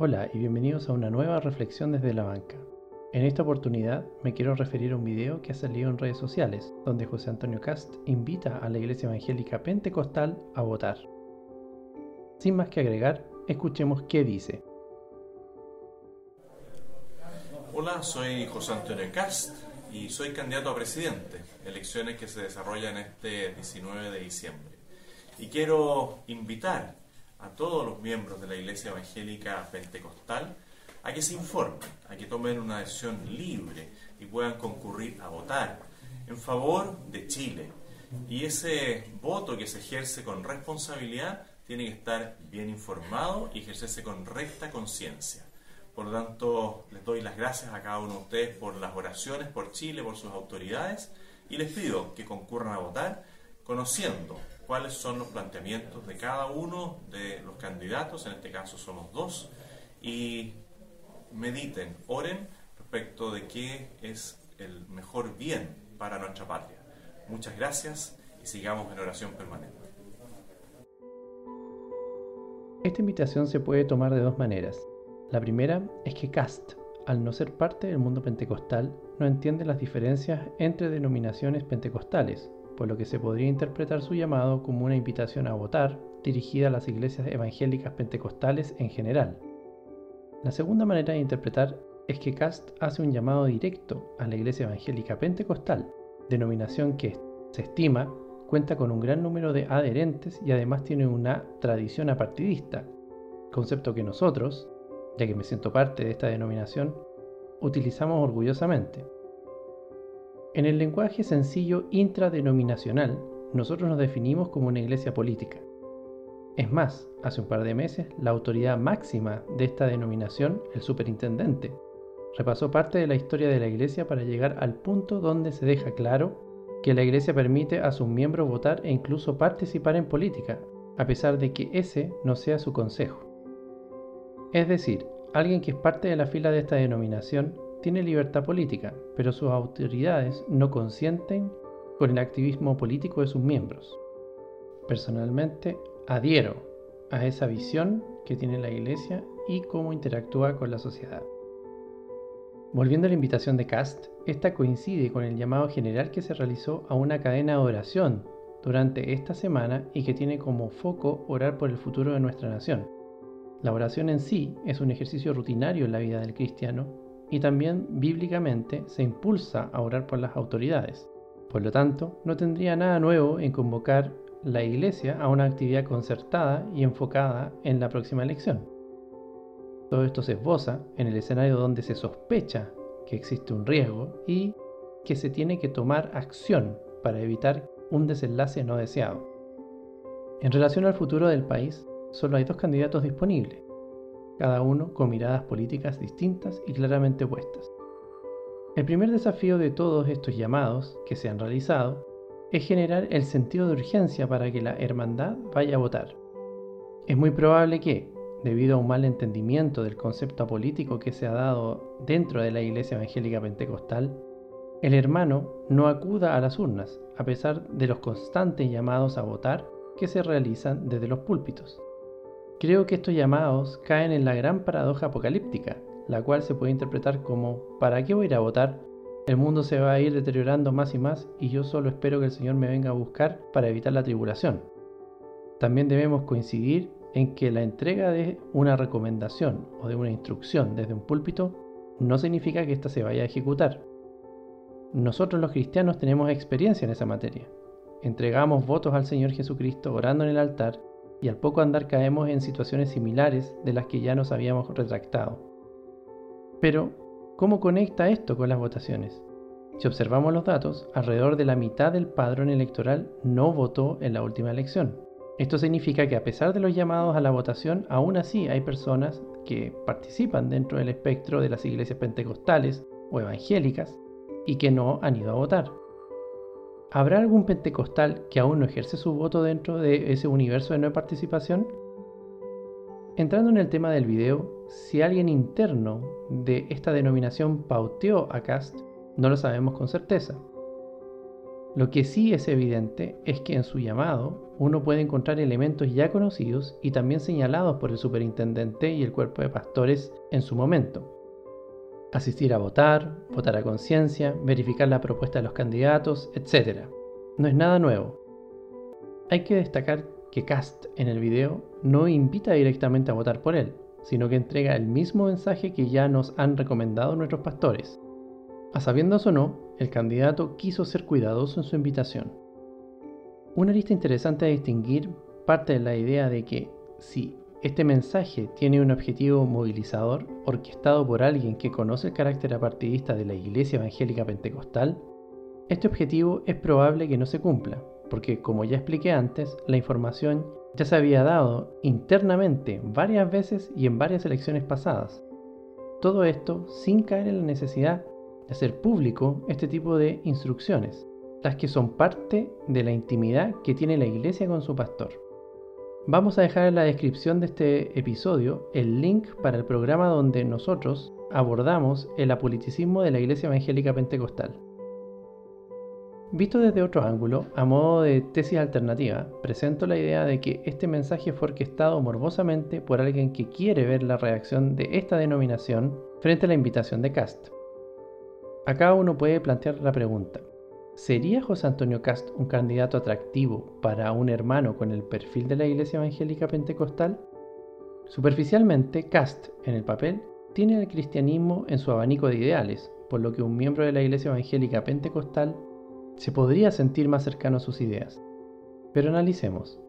Hola y bienvenidos a una nueva reflexión desde la banca. En esta oportunidad me quiero referir a un video que ha salido en redes sociales, donde José Antonio Cast invita a la Iglesia Evangélica Pentecostal a votar. Sin más que agregar, escuchemos qué dice. Hola, soy José Antonio Cast y soy candidato a presidente, elecciones que se desarrollan este 19 de diciembre. Y quiero invitar a todos los miembros de la Iglesia Evangélica Pentecostal a que se informen, a que tomen una decisión libre y puedan concurrir a votar en favor de Chile. Y ese voto que se ejerce con responsabilidad tiene que estar bien informado y ejercerse con recta conciencia. Por lo tanto, les doy las gracias a cada uno de ustedes por las oraciones por Chile, por sus autoridades, y les pido que concurran a votar conociendo cuáles son los planteamientos de cada uno de los candidatos, en este caso somos dos, y mediten, oren respecto de qué es el mejor bien para nuestra patria. Muchas gracias y sigamos en oración permanente. Esta invitación se puede tomar de dos maneras. La primera es que Cast, al no ser parte del mundo pentecostal, no entiende las diferencias entre denominaciones pentecostales por lo que se podría interpretar su llamado como una invitación a votar dirigida a las iglesias evangélicas pentecostales en general. La segunda manera de interpretar es que Cast hace un llamado directo a la iglesia evangélica pentecostal, denominación que se estima cuenta con un gran número de adherentes y además tiene una tradición apartidista, concepto que nosotros, ya que me siento parte de esta denominación, utilizamos orgullosamente. En el lenguaje sencillo intradenominacional, nosotros nos definimos como una iglesia política. Es más, hace un par de meses, la autoridad máxima de esta denominación, el superintendente, repasó parte de la historia de la iglesia para llegar al punto donde se deja claro que la iglesia permite a sus miembros votar e incluso participar en política, a pesar de que ese no sea su consejo. Es decir, alguien que es parte de la fila de esta denominación tiene libertad política, pero sus autoridades no consienten con el activismo político de sus miembros. Personalmente, adhiero a esa visión que tiene la Iglesia y cómo interactúa con la sociedad. Volviendo a la invitación de Cast, esta coincide con el llamado general que se realizó a una cadena de oración durante esta semana y que tiene como foco orar por el futuro de nuestra nación. La oración en sí es un ejercicio rutinario en la vida del cristiano y también bíblicamente se impulsa a orar por las autoridades. Por lo tanto, no tendría nada nuevo en convocar la Iglesia a una actividad concertada y enfocada en la próxima elección. Todo esto se esboza en el escenario donde se sospecha que existe un riesgo y que se tiene que tomar acción para evitar un desenlace no deseado. En relación al futuro del país, solo hay dos candidatos disponibles, cada uno con miradas políticas distintas y claramente opuestas. El primer desafío de todos estos llamados que se han realizado es generar el sentido de urgencia para que la hermandad vaya a votar. Es muy probable que, debido a un mal entendimiento del concepto político que se ha dado dentro de la Iglesia Evangélica Pentecostal, el hermano no acuda a las urnas, a pesar de los constantes llamados a votar que se realizan desde los púlpitos. Creo que estos llamados caen en la gran paradoja apocalíptica, la cual se puede interpretar como ¿para qué voy a ir a votar? El mundo se va a ir deteriorando más y más y yo solo espero que el Señor me venga a buscar para evitar la tribulación. También debemos coincidir en que la entrega de una recomendación o de una instrucción desde un púlpito no significa que ésta se vaya a ejecutar. Nosotros los cristianos tenemos experiencia en esa materia. Entregamos votos al Señor Jesucristo orando en el altar y al poco andar caemos en situaciones similares de las que ya nos habíamos retractado. Pero, ¿cómo conecta esto con las votaciones? Si observamos los datos, alrededor de la mitad del padrón electoral no votó en la última elección. Esto significa que a pesar de los llamados a la votación, aún así hay personas que participan dentro del espectro de las iglesias pentecostales o evangélicas y que no han ido a votar. ¿Habrá algún pentecostal que aún no ejerce su voto dentro de ese universo de no participación? Entrando en el tema del video, si alguien interno de esta denominación pauteó a Cast, no lo sabemos con certeza. Lo que sí es evidente es que en su llamado uno puede encontrar elementos ya conocidos y también señalados por el superintendente y el cuerpo de pastores en su momento. Asistir a votar, votar a conciencia, verificar la propuesta de los candidatos, etc. No es nada nuevo. Hay que destacar que Cast en el video no invita directamente a votar por él, sino que entrega el mismo mensaje que ya nos han recomendado nuestros pastores. A sabiendas o no, el candidato quiso ser cuidadoso en su invitación. Una lista interesante a distinguir parte de la idea de que si este mensaje tiene un objetivo movilizador orquestado por alguien que conoce el carácter apartidista de la Iglesia Evangélica Pentecostal, este objetivo es probable que no se cumpla, porque como ya expliqué antes, la información ya se había dado internamente varias veces y en varias elecciones pasadas. Todo esto sin caer en la necesidad de hacer público este tipo de instrucciones, las que son parte de la intimidad que tiene la iglesia con su pastor. Vamos a dejar en la descripción de este episodio el link para el programa donde nosotros abordamos el apoliticismo de la Iglesia Evangélica Pentecostal. Visto desde otro ángulo, a modo de tesis alternativa, presento la idea de que este mensaje fue orquestado morbosamente por alguien que quiere ver la reacción de esta denominación frente a la invitación de Cast. Acá uno puede plantear la pregunta, ¿sería José Antonio Cast un candidato atractivo para un hermano con el perfil de la Iglesia Evangélica Pentecostal? Superficialmente, Cast, en el papel, tiene el cristianismo en su abanico de ideales, por lo que un miembro de la Iglesia Evangélica Pentecostal se podría sentir más cercano a sus ideas. Pero analicemos.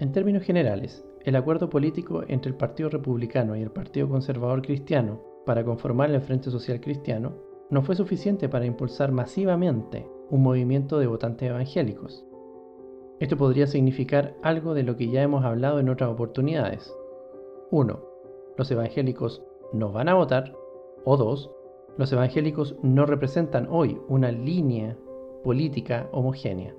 En términos generales, el acuerdo político entre el Partido Republicano y el Partido Conservador Cristiano para conformar el Frente Social Cristiano no fue suficiente para impulsar masivamente un movimiento de votantes evangélicos. Esto podría significar algo de lo que ya hemos hablado en otras oportunidades. 1. Los evangélicos no van a votar. O 2. Los evangélicos no representan hoy una línea política homogénea.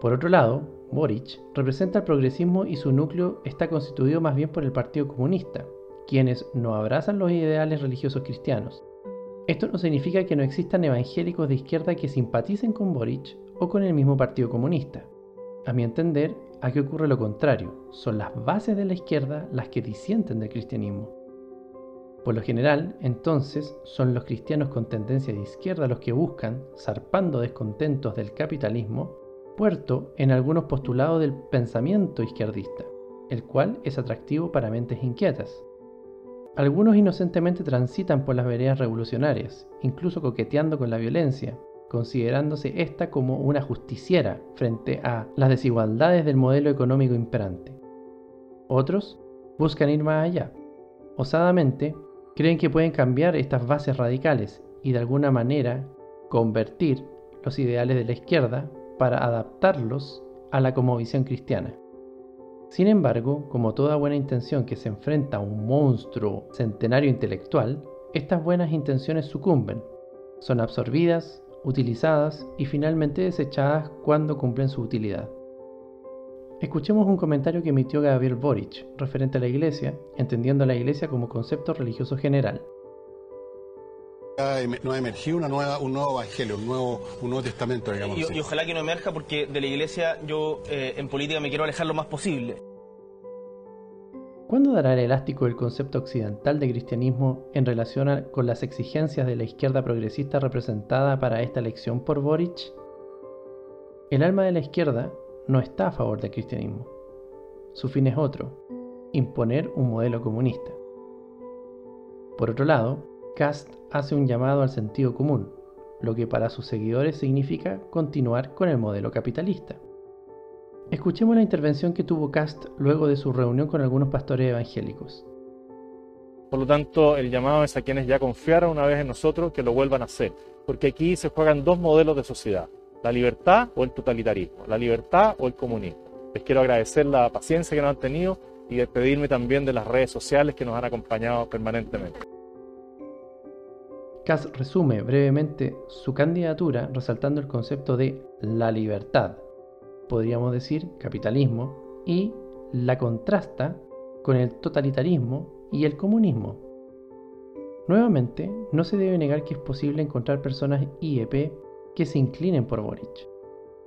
Por otro lado, Boric representa el progresismo y su núcleo está constituido más bien por el Partido Comunista, quienes no abrazan los ideales religiosos cristianos. Esto no significa que no existan evangélicos de izquierda que simpaticen con Boric o con el mismo Partido Comunista. A mi entender, aquí ocurre lo contrario, son las bases de la izquierda las que disienten del cristianismo. Por lo general, entonces, son los cristianos con tendencia de izquierda los que buscan, zarpando descontentos del capitalismo, puerto en algunos postulados del pensamiento izquierdista, el cual es atractivo para mentes inquietas. Algunos inocentemente transitan por las veredas revolucionarias, incluso coqueteando con la violencia, considerándose esta como una justiciera frente a las desigualdades del modelo económico imperante. Otros buscan ir más allá. Osadamente creen que pueden cambiar estas bases radicales y de alguna manera convertir los ideales de la izquierda para adaptarlos a la comovisión cristiana. Sin embargo, como toda buena intención que se enfrenta a un monstruo centenario intelectual, estas buenas intenciones sucumben, son absorbidas, utilizadas y finalmente desechadas cuando cumplen su utilidad. Escuchemos un comentario que emitió Gabriel Boric referente a la Iglesia, entendiendo a la Iglesia como concepto religioso general. No ha emergido una nueva, un nuevo evangelio, un nuevo, un nuevo testamento, digamos. Y, y, ojalá que no emerja porque de la Iglesia yo eh, en política me quiero alejar lo más posible. ¿Cuándo dará el elástico el concepto occidental de cristianismo en relación con las exigencias de la izquierda progresista representada para esta elección por Boric? El alma de la izquierda no está a favor del cristianismo. Su fin es otro, imponer un modelo comunista. Por otro lado, Cast hace un llamado al sentido común, lo que para sus seguidores significa continuar con el modelo capitalista. Escuchemos la intervención que tuvo Cast luego de su reunión con algunos pastores evangélicos. Por lo tanto, el llamado es a quienes ya confiaron una vez en nosotros que lo vuelvan a hacer, porque aquí se juegan dos modelos de sociedad, la libertad o el totalitarismo, la libertad o el comunismo. Les quiero agradecer la paciencia que nos han tenido y despedirme también de las redes sociales que nos han acompañado permanentemente. Kass resume brevemente su candidatura resaltando el concepto de la libertad, podríamos decir capitalismo, y la contrasta con el totalitarismo y el comunismo. Nuevamente, no se debe negar que es posible encontrar personas IEP que se inclinen por Boric.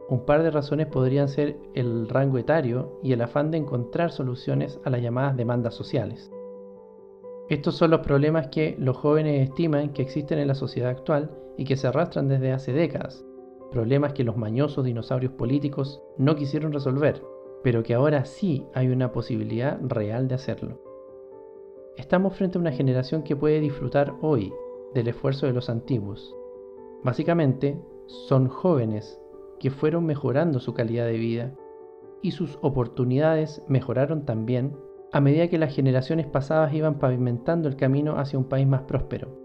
Un par de razones podrían ser el rango etario y el afán de encontrar soluciones a las llamadas demandas sociales. Estos son los problemas que los jóvenes estiman que existen en la sociedad actual y que se arrastran desde hace décadas, problemas que los mañosos dinosaurios políticos no quisieron resolver, pero que ahora sí hay una posibilidad real de hacerlo. Estamos frente a una generación que puede disfrutar hoy del esfuerzo de los antiguos. Básicamente, son jóvenes que fueron mejorando su calidad de vida y sus oportunidades mejoraron también a medida que las generaciones pasadas iban pavimentando el camino hacia un país más próspero.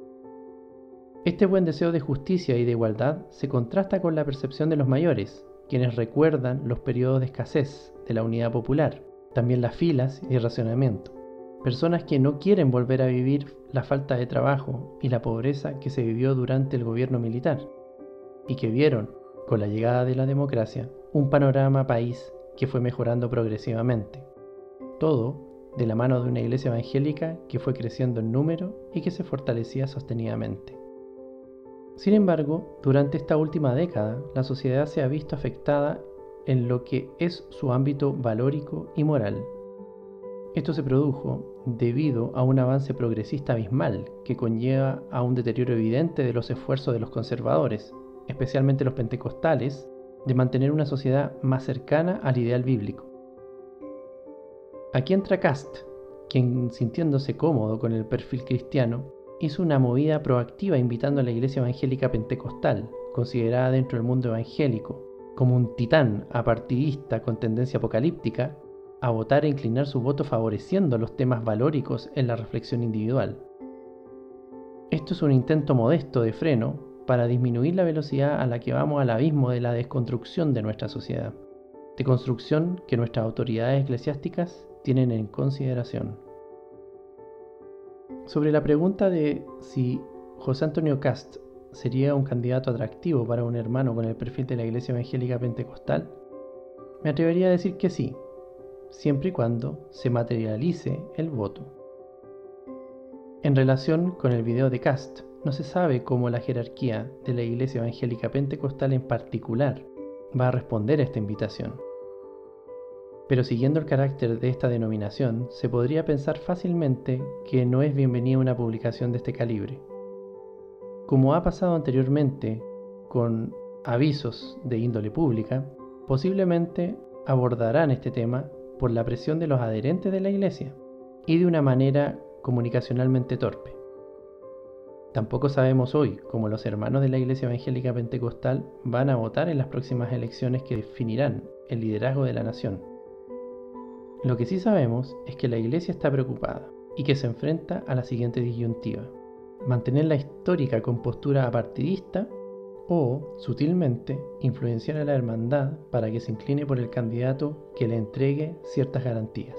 Este buen deseo de justicia y de igualdad se contrasta con la percepción de los mayores, quienes recuerdan los periodos de escasez de la unidad popular, también las filas y racionamiento. Personas que no quieren volver a vivir la falta de trabajo y la pobreza que se vivió durante el gobierno militar, y que vieron con la llegada de la democracia, un panorama país que fue mejorando progresivamente. Todo de la mano de una iglesia evangélica que fue creciendo en número y que se fortalecía sostenidamente. Sin embargo, durante esta última década, la sociedad se ha visto afectada en lo que es su ámbito valórico y moral. Esto se produjo debido a un avance progresista abismal que conlleva a un deterioro evidente de los esfuerzos de los conservadores, especialmente los pentecostales, de mantener una sociedad más cercana al ideal bíblico. Aquí entra Cast, quien sintiéndose cómodo con el perfil cristiano, hizo una movida proactiva invitando a la iglesia evangélica pentecostal, considerada dentro del mundo evangélico como un titán apartidista con tendencia apocalíptica, a votar e inclinar su voto favoreciendo los temas valóricos en la reflexión individual. Esto es un intento modesto de freno para disminuir la velocidad a la que vamos al abismo de la desconstrucción de nuestra sociedad, de construcción que nuestras autoridades eclesiásticas tienen en consideración. Sobre la pregunta de si José Antonio Cast sería un candidato atractivo para un hermano con el perfil de la Iglesia Evangélica Pentecostal, me atrevería a decir que sí, siempre y cuando se materialice el voto. En relación con el video de Cast, no se sabe cómo la jerarquía de la Iglesia Evangélica Pentecostal en particular va a responder a esta invitación. Pero siguiendo el carácter de esta denominación, se podría pensar fácilmente que no es bienvenida una publicación de este calibre. Como ha pasado anteriormente con avisos de índole pública, posiblemente abordarán este tema por la presión de los adherentes de la Iglesia y de una manera comunicacionalmente torpe. Tampoco sabemos hoy cómo los hermanos de la Iglesia Evangélica Pentecostal van a votar en las próximas elecciones que definirán el liderazgo de la nación. Lo que sí sabemos es que la Iglesia está preocupada y que se enfrenta a la siguiente disyuntiva. Mantener la histórica compostura apartidista o, sutilmente, influenciar a la hermandad para que se incline por el candidato que le entregue ciertas garantías.